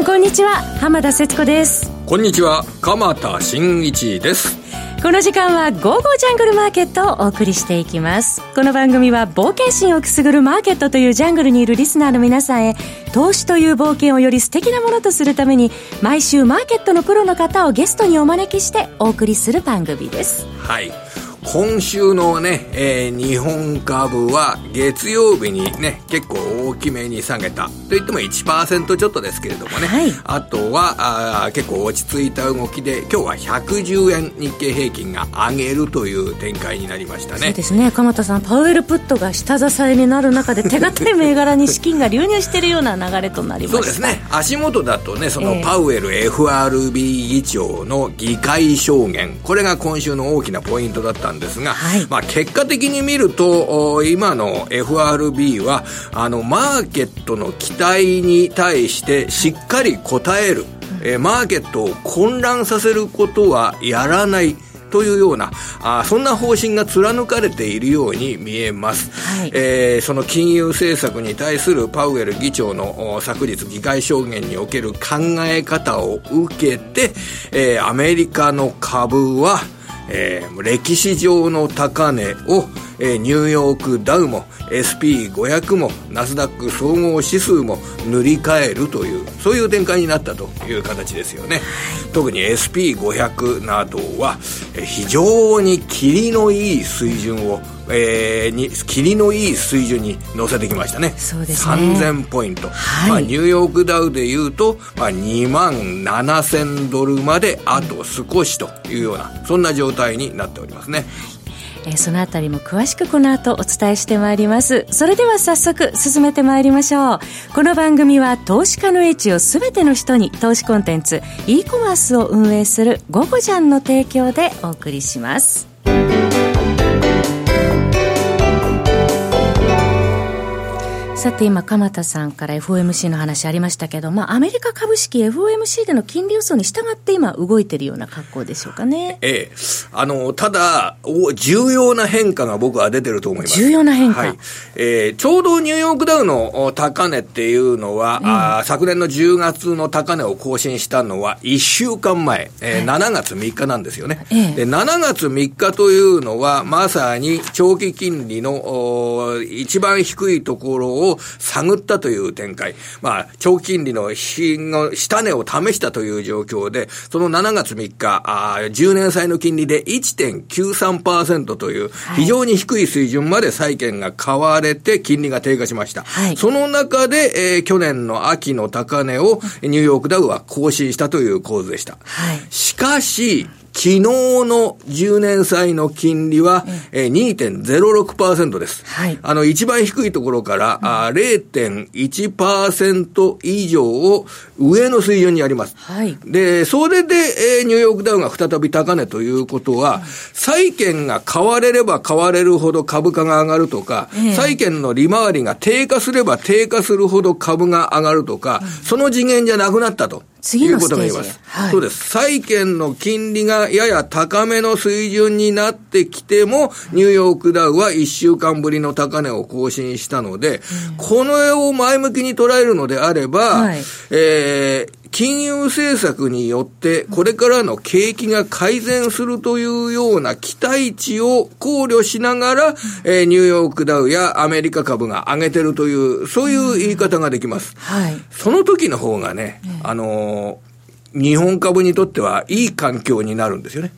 んこんにちは。浜田節子です。こんにちは。鎌田新一です。この時間は「ゴーゴージャングルマーケット」をお送りしていきます。この番組は冒険心をくすぐるマーケットというジャングルにいるリスナーの皆さんへ投資という冒険をより素敵なものとするために毎週マーケットのプロの方をゲストにお招きしてお送りする番組です。はい今週のね、えー、日本株は月曜日にね、結構大きめに下げた。といっても1%ちょっとですけれどもね。はい、あとはあ結構落ち着いた動きで、今日は110円日経平均が上げるという展開になりましたね。そうですね。鎌田さん、パウエルプットが下支えになる中で手堅い銘柄に資金が流入しているような流れとなりました。そうですね。足元だとね、そのパウエル FRB 議長の議会証言、これが今週の大きなポイントだったんですが、はい、まあ結果的に見ると、今の FRB は、あの、マーケットの期待に対してしっかり応える、えマーケットを混乱させることはやらない。というようなあそんな方針が貫かれているように見えます、はい、えー、その金融政策に対するパウエル議長の昨日議会証言における考え方を受けて、えー、アメリカの株はえー、歴史上の高値を、えー、ニューヨークダウも SP500 もナスダック総合指数も塗り替えるというそういう展開になったという形ですよね。特に SP500 などは、えー、非常に霧のいい水準をえー、に霧のいい水準に乗せてきましたね。そうですね。3000ポイント、はい、まあ、ニューヨークダウでいうと、まあ、2万7000ドルまであと少しというようなそんな状態になっておりますね。えー、そのあたりも詳しくこの後お伝えしてまいります。それでは早速進めてまいりましょう。この番組は投資家の位置を全ての人に投資コンテンツ e コマースを運営する「ゴゴジャン」の提供でお送りしますさて今、鎌田さんから FOMC の話ありましたけど、まあ、アメリカ株式 FOMC での金利予想に従って今、動いてるような格好でしょうかね。ええ。あの、ただ、重要な変化が僕は出てると思います。重要な変化。はい。えー、ちょうどニューヨークダウの高値っていうのは、うん、あ昨年の10月の高値を更新したのは1週間前、えー、はい、7月3日なんですよね。ええ、で7月3日というのは、まさに長期金利の一番低いところを探ったという展開。まあ、長期金利の品の下値を試したという状況で、その7月3日、あ10年債の金利で1.93%という非常に低い水準まで債券が買われて金利が低下しました。はい、その中で、えー、去年の秋の高値をニューヨークダウは更新したという構図でした。はい、しかし、昨日の10年債の金利は、えー、2.06%です。はい。あの、一番低いところから、うん、あ0.1%以上を上の水準にあります。はい。で、それで、えー、ニューヨークダウンが再び高値ということは、債券が買われれば買われるほど株価が上がるとか、えー、債券の利回りが低下すれば低下するほど株が上がるとか、うん、その次元じゃなくなったと。次のステージいうことが言えます。はい、そうです。債券の金利がやや高めの水準になってきても、ニューヨークダウは1週間ぶりの高値を更新したので、うん、この絵を前向きに捉えるのであれば、はい、えー、金融政策によって、これからの景気が改善するというような期待値を考慮しながら、えー、ニューヨークダウやアメリカ株が上げてるという、そういう言い方ができます。はい。その時の方がね、あのー、日本株にとってはいい環境になるんですよね。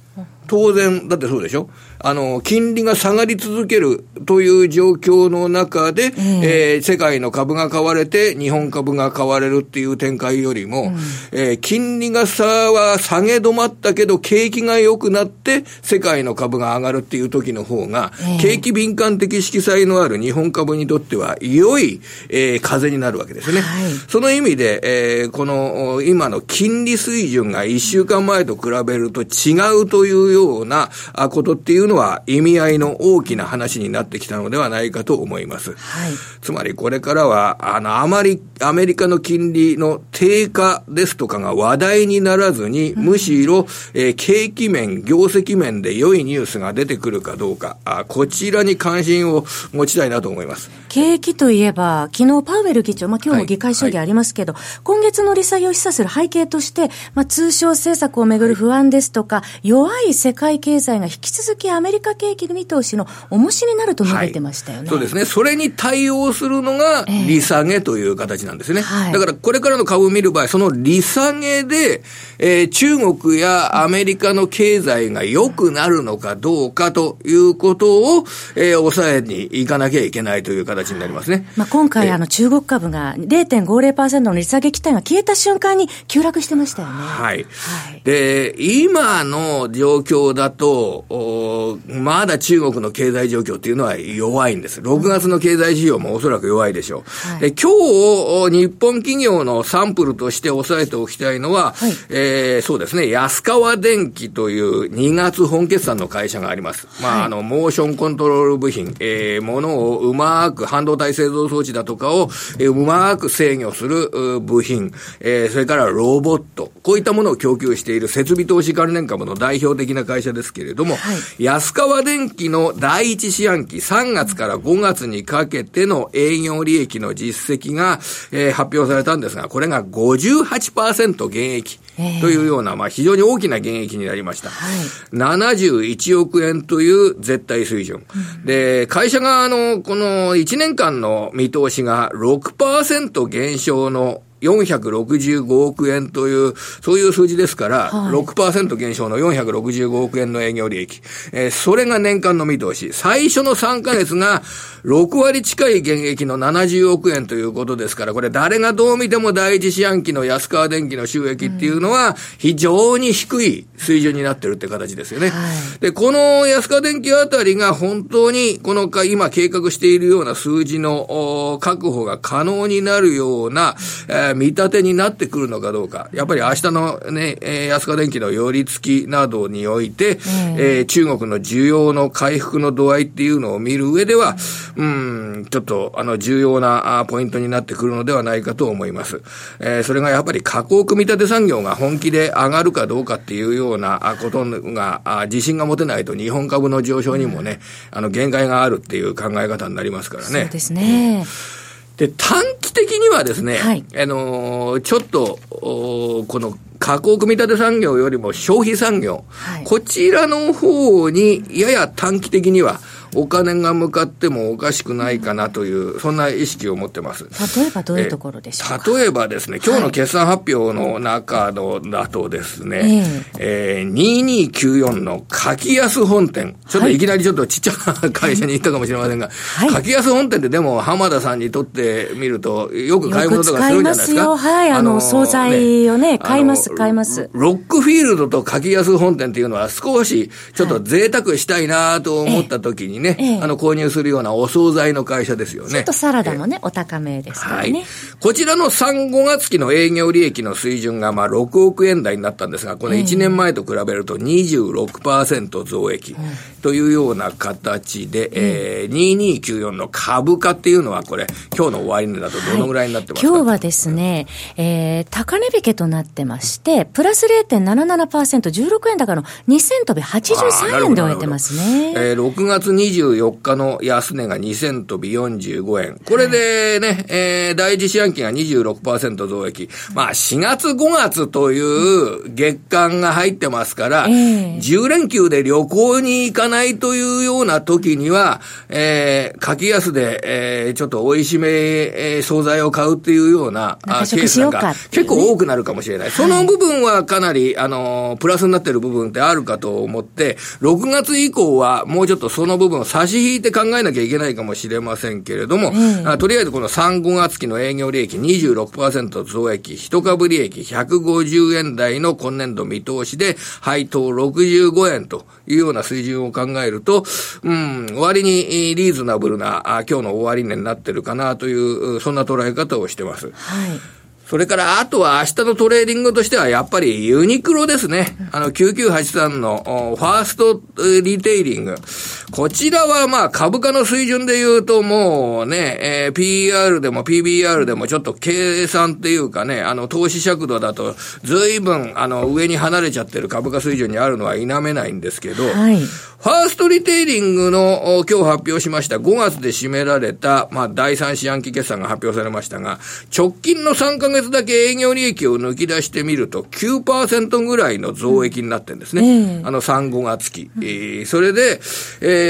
当然、だってそうでしょ？あの、金利が下がり続けるという状況の中で、えー、えー、世界の株が買われて、日本株が買われるっていう展開よりも、うん、えー、金利が差は下げ止まったけど、景気が良くなって、世界の株が上がるっていう時の方が、えー、景気敏感的色彩のある日本株にとっては、良い、えー、風になるわけですね。はい、その意味で、えー、この、今の金利水準が1週間前と比べると違うというようなことっていうののは意味合いの大きな話になってきたのではないかと思います。はい、つまりこれからは、あの、あまりアメリカの金利の低下ですとかが話題にならずに、むしろ、えー、景気面、業績面で良いニュースが出てくるかどうか、あこちらに関心を持ちたいなと思います。景気といえば、昨日パウエル議長、まあ今日も議会証言ありますけど、はいはい、今月の利下げを示唆する背景として、まあ通商政策をめぐる不安ですとか、弱い世界経済が引き続きアメリカ景気の見通しの重しになると述べてましたよね、はい、そうですね。それに対応するのが利下げという形なんですね。えー、だからこれからの株を見る場合、その利下げで、えー、中国やアメリカの経済が良くなるのかどうかということを、えー、抑えにいかなきゃいけないという形になりますね。まあ、今回、あの、中国株が0.50%の利下げ期待が消えた瞬間に急落してましたよね。はい。はい、で、今の状況だと、まだ中国の経済状況っていうのは弱いんです。6月の経済指標もおそらく弱いでしょう。はい、で今日、日本企業のサンプルとして押さえておきたいのは、はい、えー、そうですね、安川電機という2月本決算の会社があります。まあ、あの、モーションコントロール部品、えー、ものをうまく半導体製造装置だとかを、えー、うまく制御する部品、えー、それからロボット、こういったものを供給している設備投資関連株の代表的な会社ですけれども、はい、安川電機の第一四半期3月から5月にかけての営業利益の実績が、えー、発表されたんですが、これが58%減益。というような、まあ、非常に大きな減益になりました。はい、71億円という絶対水準。うん、で、会社側のこの1年間の見通しが6%減少の465億円という、そういう数字ですから、はい、6%減少の465億円の営業利益。えー、それが年間の見通し。最初の3ヶ月が6割近い減益の70億円ということですから、これ誰がどう見ても第一四半期の安川電機の収益っていうのは、非常に低い水準になってるって形ですよね。はい、で、この安川電機あたりが本当にこの今計画しているような数字の確保が可能になるような、えー見立てになってくるのかどうか。やっぱり明日のね、えー、安川電機の寄り付きなどにおいて、えー、中国の需要の回復の度合いっていうのを見る上では、うん、ちょっと、あの、重要なポイントになってくるのではないかと思います。えー、それがやっぱり加工組み立て産業が本気で上がるかどうかっていうようなことが、自信が持てないと日本株の上昇にもね、あの、限界があるっていう考え方になりますからね。そうですね。うんで、短期的にはですね、はい、あのー、ちょっと、この加工組み立て産業よりも消費産業、はい、こちらの方にやや短期的にはお金が向かってもおかしくないかなという、そんな意識を持ってます。例えばどういうところでしょうか？例えばですね、今日の決算発表の中の、だとですね、えー、2294の柿安本店、ちょっといきなりちょっとちっちゃな会社に行ったかもしれませんが、はい、柿安本店ってでも浜田さんにとってみると、よく買い物とかするんじゃないですか。はい、あの、惣菜をね、買います、買います。ロックフィールドと柿安本店っていうのは少しちょっと贅沢したいなと思った時にね、ええ、あの、購入するようなお惣菜の会社ですよね。ちょっとサラダもね、お高めですからね。はい。こちらの3、5月期の営業利益の水準が、まあ、6億円台になったんですが、この1年前と比べると26%増益というような形で、えー、2294の株価っていうのは、これ、今日の終値だとどのぐらいになってますか、はい、今日はですね、えー、高値引けとなってまして、プラス0.77%、16円高の2000飛び83円で終えてますね。えー、6月24日の安値が2000飛び45円。これでね、はい、えー、第一四半期が26%増益。まあ、4月5月という月間が入ってますから、えー、10連休で旅行に行かないというような時には、えー、柿安で、えー、ちょっと美味しめ、えー、惣菜を買うっていうような、あケースが結構多くなるかもしれない。その部分はかなり、あの、プラスになってる部分ってあるかと思って、6月以降はもうちょっとその部分を差し引いて考えなきゃいけないかもしれませんけれども、うん、あとりあえずこの3、5月期の営業利益26%増益、一株利益150円台の今年度見通しで、配当65円というような水準を考えると、うん、割にリーズナブルな、あ今日の終値になってるかなという、そんな捉え方をしてます。はい。それから、あとは明日のトレーディングとしては、やっぱりユニクロですね。あの、9983のファーストリテイリング。こちらはまあ株価の水準で言うともうね、えー、 PER でも PBR でもちょっと計算っていうかね、あの、投資尺度だと随分あの、上に離れちゃってる株価水準にあるのは否めないんですけど、はいファーストリテイリングの今日発表しました5月で占められた、まあ、第三四半期決算が発表されましたが、直近の3ヶ月だけ営業利益を抜き出してみると9%ぐらいの増益になってるんですね。うん、あの3、5月期。えー、それで、えー、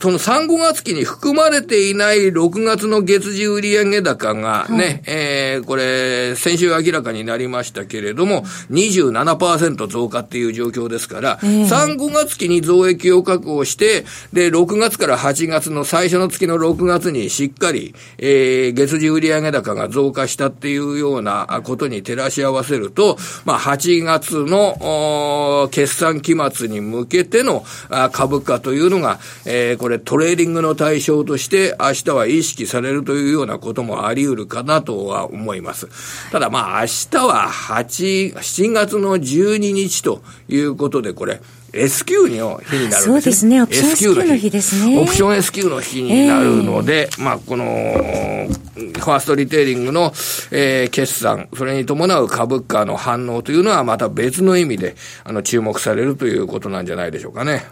その3、5月期に含まれていない6月の月次売上高がね、はい、えー、これ、先週明らかになりましたけれども、27%増加っていう状況ですから、えー、3、5月期に増益を確保して、で、6月から8月の最初の月の6月にしっかり、えー、月次売上高が増加したっていうようなことに照らし合わせると、まあ、8月の、決算期末に向けての株価というのが、えー、これトレーディングの対象として明日は意識されるというようなこともあり得るかなとは思います。ただまあ明日は8、7月の12日ということでこれ、S q の日になるんですね。そうですね。オプション S q の日ですね。オプション S q の日になるので、えー、まあ、この、ファーストリテイリングの、えー、決算、それに伴う株価の反応というのはまた別の意味で、あの、注目されるということなんじゃないでしょうかね。はい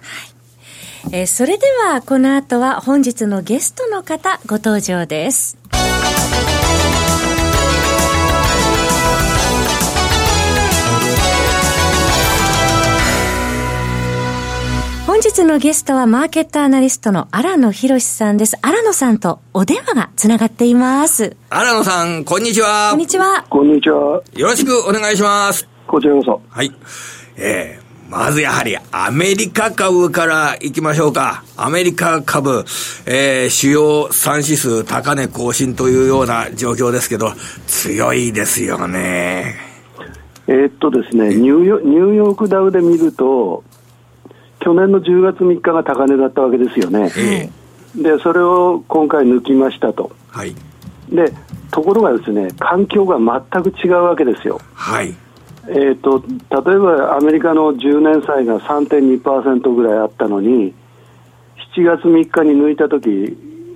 えー、それではこの後は本日のゲストの方ご登場です。本日のゲストはマーケットアナリストの荒野博さんです。荒野さんとお電話がつながっています。荒野さん、こんにちは。こんにちは。こんにちは。よろしくお願いします。こちらこそ。はい。えー、まずやはりアメリカ株から行きましょうか。アメリカ株、えー、主要3指数高値更新というような状況ですけど、強いですよね。えー、っとですね、ニューヨニューヨークダウで見ると、去年の10月3日が高値だったわけですよね、えー、でそれを今回抜きましたと、はい、でところがですね環境が全く違うわけですよ。はいえーと、例えばアメリカの10年債が3.2%ぐらいあったのに7月3日に抜いたとき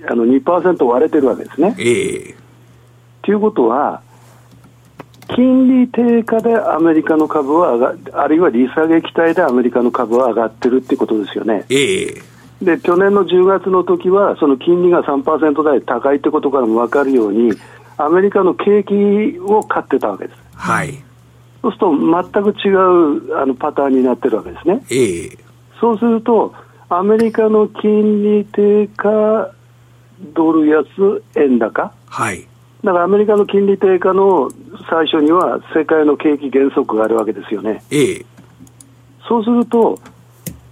あの2%割れてるわけですね。と、えー、いうことは金利低下でアメリカの株は上があるいは利下げ期待でアメリカの株は上がってるってことですよね。ええで去年の10月の時はその金利が3%台高いってことからも分かるようにアメリカの景気を買ってたわけです。はい、そうすると全く違うあのパターンになってるわけですね。ええそうするとアメリカの金利低下ドル安円高、はい、だからアメリカの金利低下の最初には世界の景気減速があるわけですよね。ええ、そうすると、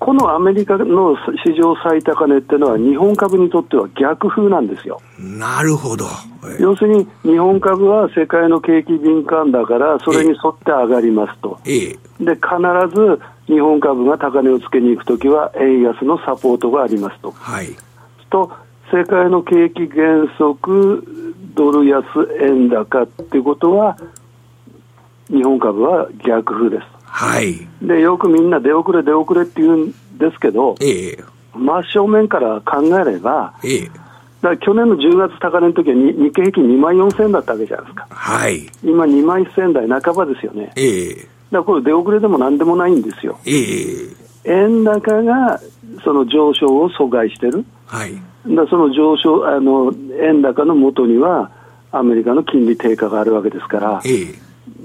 このアメリカの市場最高値っていうのは、日本株にとっては逆風なんですよ。なるほど。要するに、日本株は世界の景気敏感だから、それに沿って上がりますと。ええ、で、必ず日本株が高値をつけに行くときは、円安のサポートがありますと。はい。と世界の景気減速、ドル安円高っていうことは、日本株は逆風です。はい。で、よくみんな出遅れ出遅れって言うんですけど、ええ、真正面から考えれば、ええ、だ去年の10月高値の時は日経平均2万4000円だったわけじゃないですか。はい。今2万1000円台半ばですよね。ええ。だからこれ出遅れでもなんでもないんですよ。ええ。円高がその上昇を阻害してる。はい。だその上昇あの円高のもとにはアメリカの金利低下があるわけですから、ええ、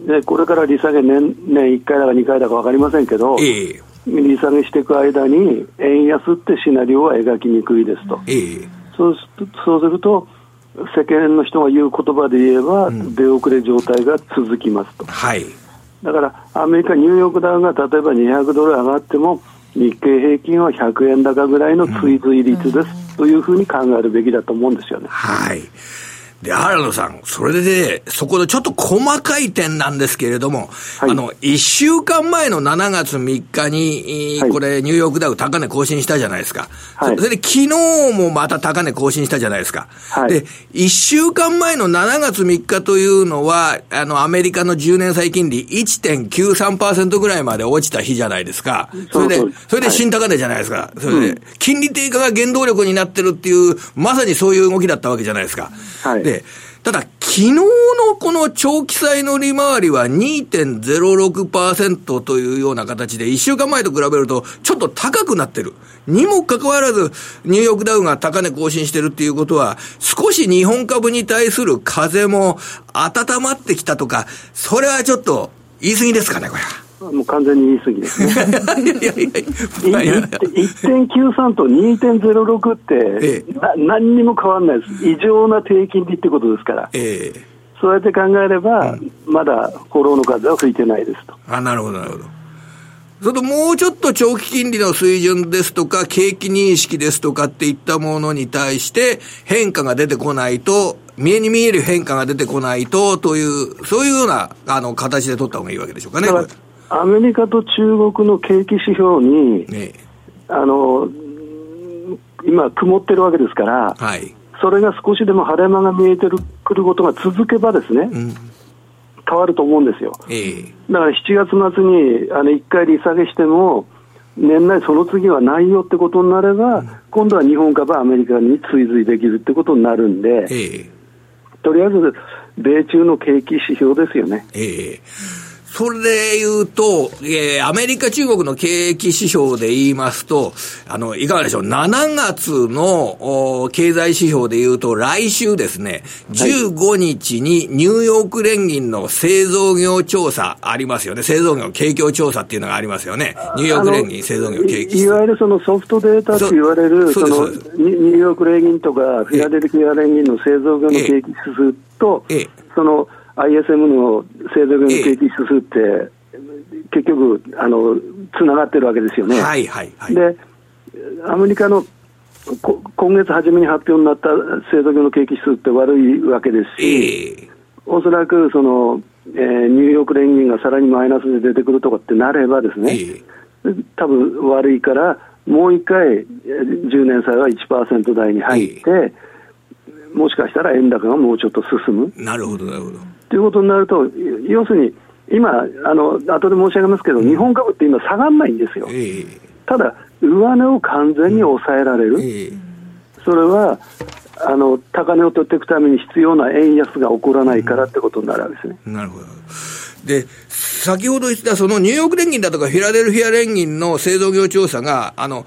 でこれから利下げ年年1回だか2回だか分かりませんけど、ええ、利下げしていく間に円安ってシナリオは描きにくいですと、えそうそうすると世間の人が言う言葉で言えば、うん、出遅れ状態が続きますと、はい、だからアメリカ、ニューヨークダウが例えば200ドル上がっても日経平均は100円高ぐらいの追随率です、うん、というふうに考えるべきだと思うんですよね。はいで、原野さん、それで、そこでちょっと細かい点なんですけれども、はい、あの、1週間前の7月3日に、はい、これ、ニューヨークダウ高値更新したじゃないですか。はい、それで、昨日もまた高値更新したじゃないですか。はい、で、1週間前の7月3日というのは、あの、アメリカの10年債金利1.93%ぐらいまで落ちた日じゃないですか。それで、それで新高値じゃないですか。それで、金利低下が原動力になってるっていう、まさにそういう動きだったわけじゃないですか。はい、で、ただ、昨日のこの長期債の利回りは2.06%というような形で、1週間前と比べるとちょっと高くなってる。にもかかわらず、ニューヨークダウが高値更新してるっていうことは、少し日本株に対する風も温まってきたとか、それはちょっと言い過ぎですかね、これは。もう完全に言い過ぎですね。1.93と2.06って、ええ、な何にも変わらないです。異常な低金利ってことですから。ええ、そうやって考えれば、うん、まだフォローの数は吹いてないですと。あ、なるほど、なるほど。それともうちょっと長期金利の水準ですとか、景気認識ですとかっていったものに対して変化が出てこないと、見えに見える変化が出てこないとという、そういうようなあの形で取った方がいいわけでしょうかね。アメリカと中国の景気指標に、ね、あの今、曇ってるわけですから、はい、それが少しでも晴れ間が見えてるくることが続けばですね、うん、変わると思うんですよ。えー、だから7月末にあの1回利下げしても、年内その次はないよってことになれば、うん、今度は日本株はアメリカに追随できるってことになるんで、えー、とりあえず米中の景気指標ですよね。えーそれで言うと、えー、アメリカ、中国の景気指標で言いますと、あの、いかがでしょう。7月の経済指標で言うと、来週ですね、15日にニューヨーク連銀の製造業調査ありますよね。製造業景況調査っていうのがありますよね。ニューヨーク連銀製造業景気いわゆるそのソフトデータと言われる、そのニューヨーク連銀とか、フィラデルフィア連銀の製造業の景気指数と、その、ISM の製造業の景気指数って、結局、あの、つながってるわけですよね。はいはいはい。で、アメリカの今月初めに発表になった製造業の景気指数って悪いわけですし、えー、おそらくその、えー、ニューヨーク連銀がさらにマイナスで出てくるとかってなればですね、えー、多分悪いから、もう一回、10年債は1%台に入って、えー、もしかしたら円高がもうちょっと進む。なるほど、なるほど。ということになると、要するに、今、あの後で申し上げますけど、日本株って今、下がらないんですよ、えー、ただ、上値を完全に抑えられる、えー、それはあの高値を取っていくために必要な円安が起こらないからってことになるわけですね。なるほど。で先ほど言ったそのニューヨーク連銀だとかフィラデルフィア連銀の製造業調査が、あの、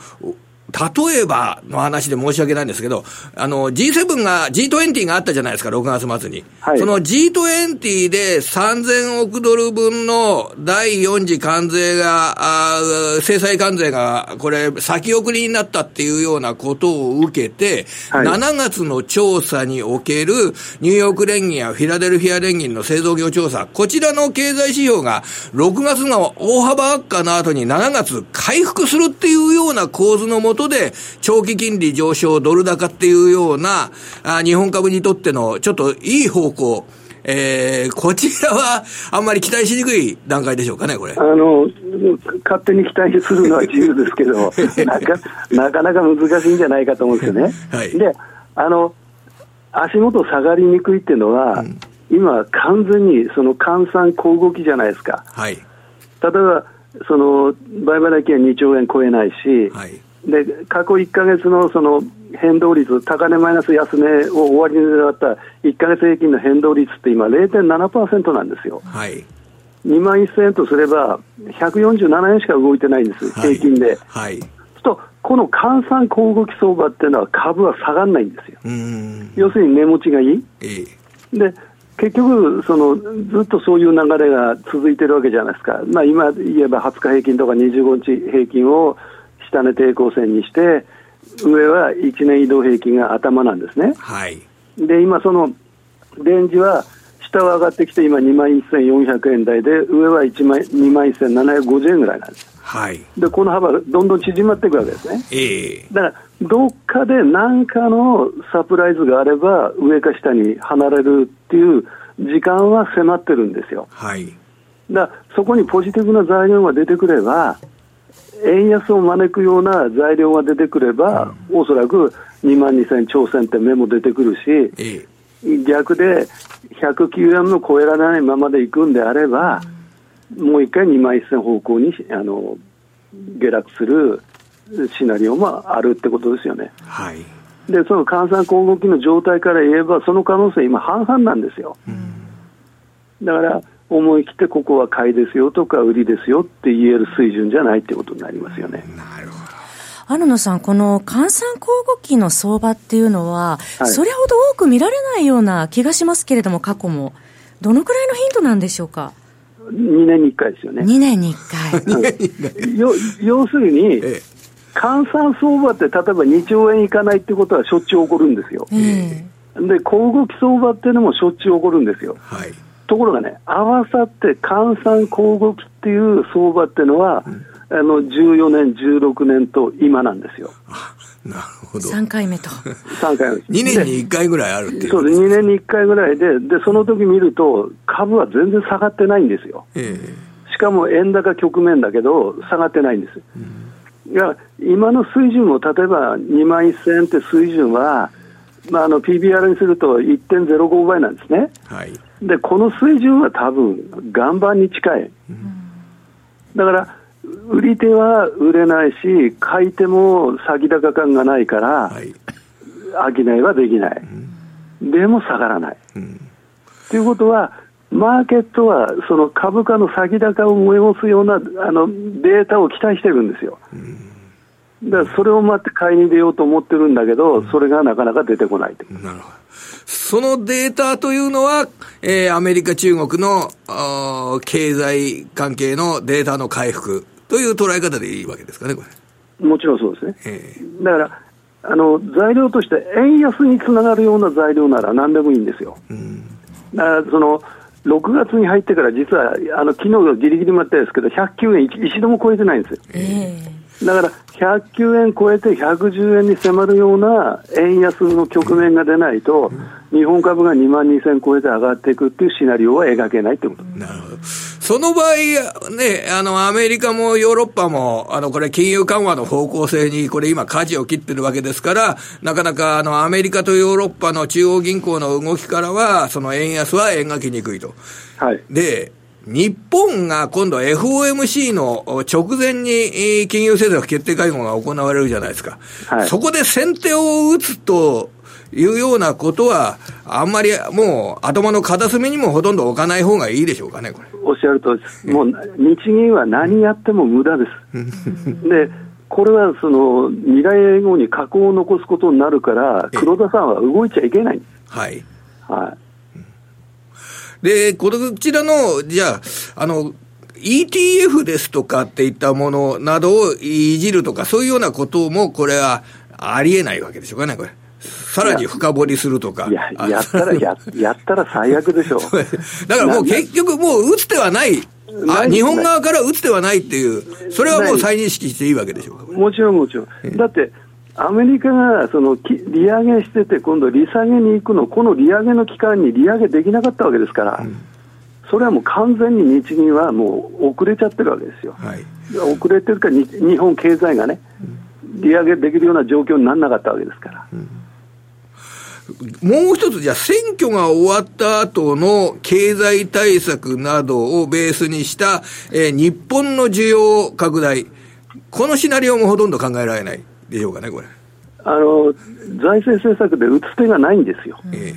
例えばの話で申し訳ないんですけど、あの、G7 が、G20 があったじゃないですか、6月末に。はい、その G20 で3000億ドル分の第4次関税が、あ制裁関税が、これ、先送りになったっていうようなことを受けて、はい、7月の調査におけるニューヨーク連銀やフィラデルフィア連銀の製造業調査、こちらの経済指標が6月の大幅悪化の後に7月回復するっていうような構図のもとことで、長期金利上昇、ドル高っていうような、あ日本株にとってのちょっといい方向、えー、こちらはあんまり期待しにくい段階でしょうかね、これ。あの、勝手に期待するのは自由ですけど、なかなかなか難しいんじゃないかと思うんですよね。はい、で、あの、足元下がりにくいっていうのは、うん、今完全にその換算小動きじゃないですか。はい。例えば、その、売買益は2兆円超えないし、はい。で過去1か月のその変動率、高値マイナス安値を終わりに狙った1か月平均の変動率って今、0.7%なんですよ。はい、2万1000円とすれば、147円しか動いてないんです、平均で。はい、とこの換算小動き相場っていうのは株は下がらないんですよ。要するに値持ちがいい。えー、で結局その、ずっとそういう流れが続いてるわけじゃないですか、まあ、今言えば20日平均とか25日平均を下値抵抗線にして、上は1年移動平均が頭なんですね。はい、で、今、そのレンジは、下は上がってきて、今、2万1400円台で、上は1万2万1750円ぐらいなんです。はい、でこの幅、どんどん縮まっていくわけですね。えー、だからどっかで何かのサプライズがあれば、上か下に離れるっていう時間は迫ってるんですよ。はい、だそこにポジティブな材料が出てくれば、円安を招くような材料が出てくれば、うん、おそらく2万2000挑戦って目も出てくるし、ええ、逆で109円も超えられないままでいくんであれば、うん、もう一回2万1000方向にあの下落するシナリオもあるってことですよね。はい、で、その換算交互期の状態から言えば、その可能性、今、半々なんですよ。だから、思い切ってここは買いですよとか売りですよって言える水準じゃないってことになりますよね。なるほど。さん、この換算交互期の相場っていうのは、はい、それほど多く見られないような気がしますけれども、過去も。どのくらいの頻度なんでしょうか？2年に1回ですよね。2年に1回。要するに、ええ、換算相場って、例えば2兆円いかないってことはしょっちゅう起こるんですよ。えー、で、交互期相場っていうのもしょっちゅう起こるんですよ。はい、ところがね、合わさって換算交互期っていう相場っていうのは、うん、あの14年、16年と今なんですよ。なるほど。3回目と。3回目。2年に1回ぐらいあるっていう。そうです。2年に1回ぐらいで、で、その時見ると、株は全然下がってないんですよ。えー、しかも円高局面だけど、下がってないんです。うんいや今の水準も例えば2万1000円って水準は、まあ、あの PBR にすると1.05倍なんですね、はい、でこの水準は多分岩盤に近い、うん、だから売り手は売れないし買い手も先高感がないから、はい、商いはできない、うん、でも下がらない。と、うん、いうことはマーケットはその株価の先高を催すようなあのデータを期待してるんですよ。だからそれを待って買いに出ようと思ってるんだけど、それがなかなか出てこないなるほど。そのデータというのは、えー、アメリカ、中国の経済関係のデータの回復という捉え方でいいわけですかね、これ。もちろんそうですね。えー、だからあの材料として円安につながるような材料なら何でもいいんですよ。うん、だからその6月に入ってから実はあの昨日ギリギリまでですけど109円一度も超えてないんですよ、えー、だから109円超えて110円に迫るような円安の局面が出ないと、日本株が2万2000超えて上がっていくっていうシナリオは描けないってことなるほどその場合、ね、あの、アメリカもヨーロッパも、あの、これ金融緩和の方向性に、これ今舵を切ってるわけですから、なかなか、あの、アメリカとヨーロッパの中央銀行の動きからは、その円安は描きにくいと。はい。で、日本が今度 FOMC の直前に金融政策決定会合が行われるじゃないですか。はい、そこで先手を打つと、いうようなことは、あんまりもう頭の片隅にもほとんど置かない方がいいでしょうかね、これ。おっしゃるとりです。もう日銀は何やっても無駄です。で、これはその未来後に加工を残すことになるから、黒田さんは動いちゃいけないんです。はい。はい。で、こちらの、じゃあ、あの、ETF ですとかっていったものなどをいじるとか、そういうようなことも、これはありえないわけでしょうかね、これ。さらに深掘りするとか。いや、やったら、や、やったら最悪でしょう。だからもう結局もう打つ手はない。あ日本側から打つ手はないっていう、それはもう再認識していいわけでしょうか。もちろんもちろん。だって、アメリカがその利上げしてて、今度利下げに行くの、この利上げの期間に利上げできなかったわけですから、うん、それはもう完全に日銀はもう遅れちゃってるわけですよ。はい、遅れてるから日本経済がね、利上げできるような状況にならなかったわけですから。うん。もう一つ、じゃあ、選挙が終わった後の経済対策などをベースにした、えー、日本の需要拡大、このシナリオもほとんど考えられないでしょうかね、これ。あの財政政策で打つ手がないんですよ。え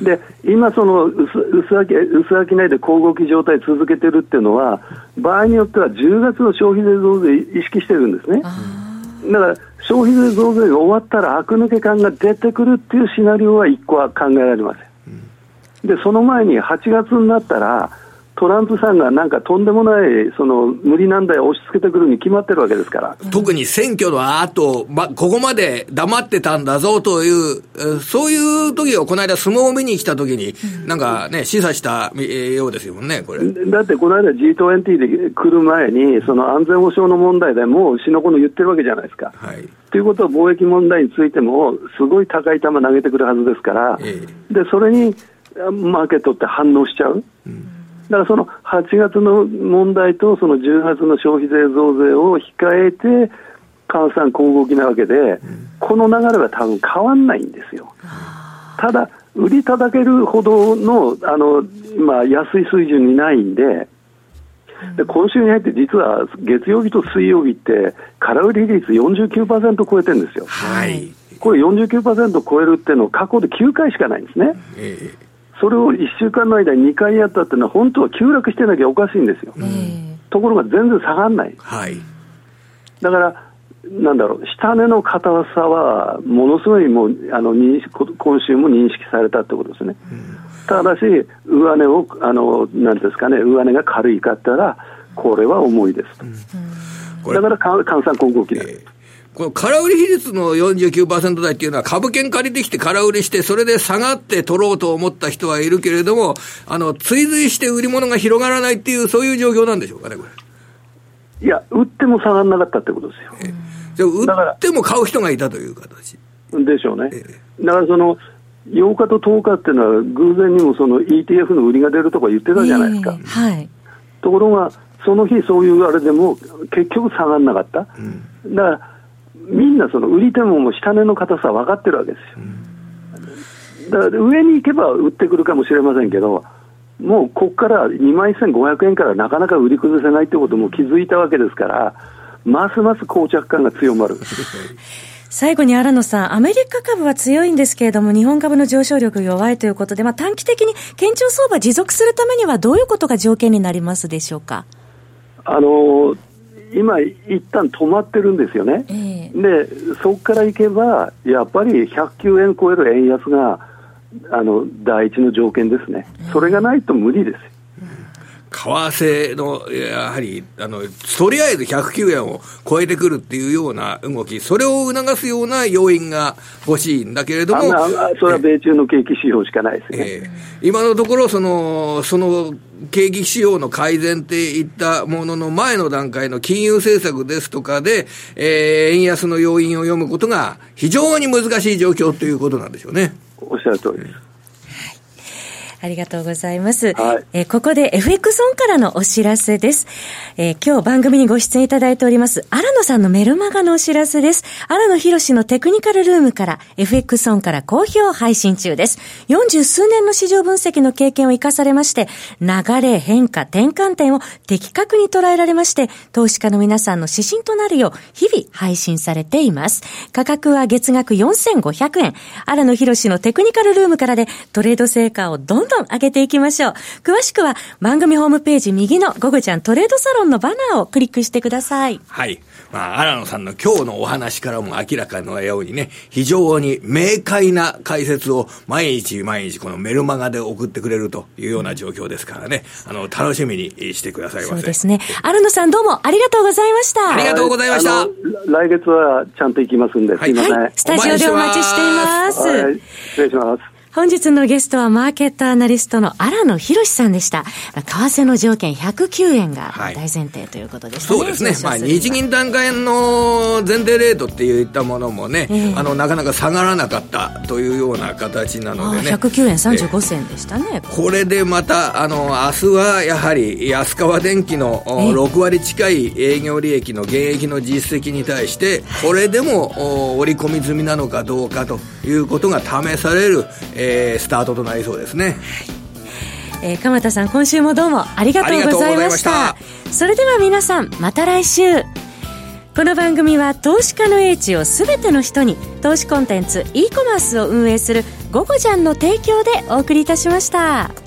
ー、で今、その薄薄商いで交互期状態続けてるっていうのは、場合によっては10月の消費税増税意識してるんですね。だから消費税増税が終わったら、悪抜け感が出てくるっていうシナリオは1個は考えられません。で、その前に8月になったら、トランプさんがなんかとんでもないその無理難題を押し付けてくるに決まってるわけですから。特に選挙の後、ま、ここまで黙ってたんだぞという、そういう時をこの間相撲を見に来た時に、なんかね、示唆したようですよね、これ。だってこの間 G20 で来る前に、その安全保障の問題でもう死の子の言ってるわけじゃないですか。はい。ということは貿易問題についても、すごい高い球投げてくるはずですから、えで、それにマーケットって反応しちゃう。うんだからその8月の問題とその10月の消費税増税を控えて、換算交互期なわけで、この流れは多分変わんないんですよ。ただ、売り叩けるほどのあの、まあ、安い水準にないんで、で今週に入って実は月曜日と水曜日って、空売り率49%超えてるんですよ。はい、これ49%超えるっていうのは過去で9回しかないんですね。えーそれを1週間の間に2回やったっていうのは、本当は急落してなきゃおかしいんですよ。ところが全然下がらない。はい、だからなんだろう、下値の硬さは、ものすごいもうあの認識今週も認識されたってことですね。うん、ただし、上値を、あのなんですかね、上値が軽いかったら、これは重いですと。うん、だから換算今後期なんです。えーこの空売り比率の49%台っていうのは株券借りてきて空売りして、それで下がって取ろうと思った人はいるけれども、あの、追随して売り物が広がらないっていう、そういう状況なんでしょうかね、これ。いや、売っても下がらなかったってことですよ。じゃ売っても買う人がいたという形。でしょうね。だからその、8日と10日っていうのは、偶然にもその ETF の売りが出るとか言ってたじゃないですか。えー、はい。ところが、その日そういうあれでも、結局下がらなかった。うん、だからみんなその売り手も下値の硬さ分かってるわけですよ。だから上に行けば売ってくるかもしれませんけど、もうここから2万1500円からなかなか売り崩せないってことも気づいたわけですから、ますます膠着感が強まる。最後に新野さん、アメリカ株は強いんですけれども、日本株の上昇力弱いということで、まあ、短期的に堅調相場持続するためには、どういうことが条件になりますでしょうか？あの今、一旦止まってるんですよね、えー、でそこからいけば、やっぱり109円超える円安があの第一の条件ですね、それがないと無理です。為替の、やはり、あの、とりあえず109円を超えてくるっていうような動き、それを促すような要因が欲しいんだけれども。それは米中の景気指標しかないですね。えー、今のところ、その、その、景気指標の改善っていったものの前の段階の金融政策ですとかで、えー、円安の要因を読むことが非常に難しい状況ということなんでしょうね。おっしゃる通りです。ありがとうございます。はい、えー、ここで FX オンからのお知らせです。えー、今日番組にご出演いただいております、荒野さんのメルマガのお知らせです。荒野博のテクニカルルームから FX オンから好評配信中です。40数年の市場分析の経験を生かされまして、流れ、変化、転換点を的確に捉えられまして、投資家の皆さんの指針となるよう、日々配信されています。価格は月額4500円。荒野博のテクニカルルームからでトレード成果をどんどんどん上げていきましょう。詳しくは番組ホームページ右のゴゴちゃんトレードサロンのバナーをクリックしてください。はい。まあ、荒野さんの今日のお話からも明らかのようにね、非常に明快な解説を毎日毎日このメルマガで送ってくれるというような状況ですからね、あの、楽しみにしてくださいませ。そうですね。荒野さんどうもありがとうございました。ありがとうございました。来月はちゃんと行きますんで、すいません。はい、スタジオでお待ちしています。はい、失礼します。本日のゲストはマーケットアナリストの荒野博さんでした。為替の条件109円が大前提ということですね。はい、そうですね。まあ、日銀段階の前提レートっていったものもね、えー、あの、なかなか下がらなかったというような形なのでね。109円35銭でしたね。これでまた、あの、明日はやはり安川電機の6割近い営業利益の現役の実績に対して、これでも織り込み済みなのかどうかということが試される、えーえー、スタートとなりそうですね。えー、鎌田さん今週もどうもありがとうございましたそれでは皆さんまた来週この番組は投資家の英知をすべての人に投資コンテンツ e コマースを運営する「ゴゴジャン」の提供でお送りいたしました。